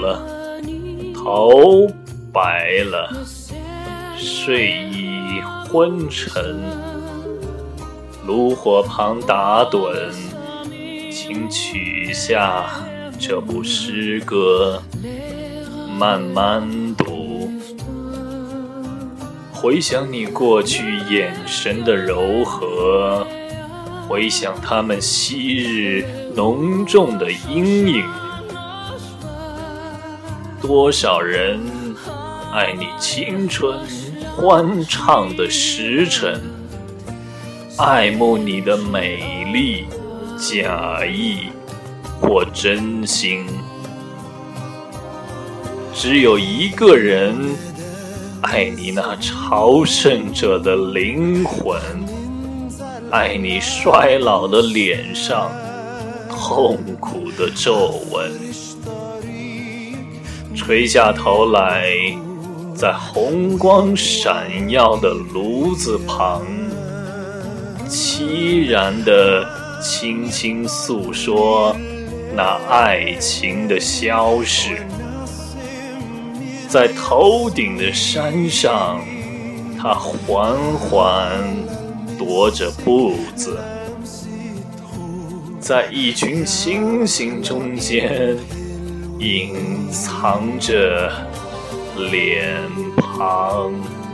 了，头白了，睡意昏沉，炉火旁打盹，请取下这部诗歌，慢慢读，回想你过去眼神的柔和。回想他们昔日浓重的阴影，多少人爱你青春欢畅的时辰，爱慕你的美丽，假意或真心。只有一个人爱你那朝圣者的灵魂。爱你衰老的脸上痛苦的皱纹，垂下头来，在红光闪耀的炉子旁，凄然的轻轻诉说那爱情的消逝，在头顶的山上，他缓缓。踱着步子，在一群星星中间隐藏着脸庞。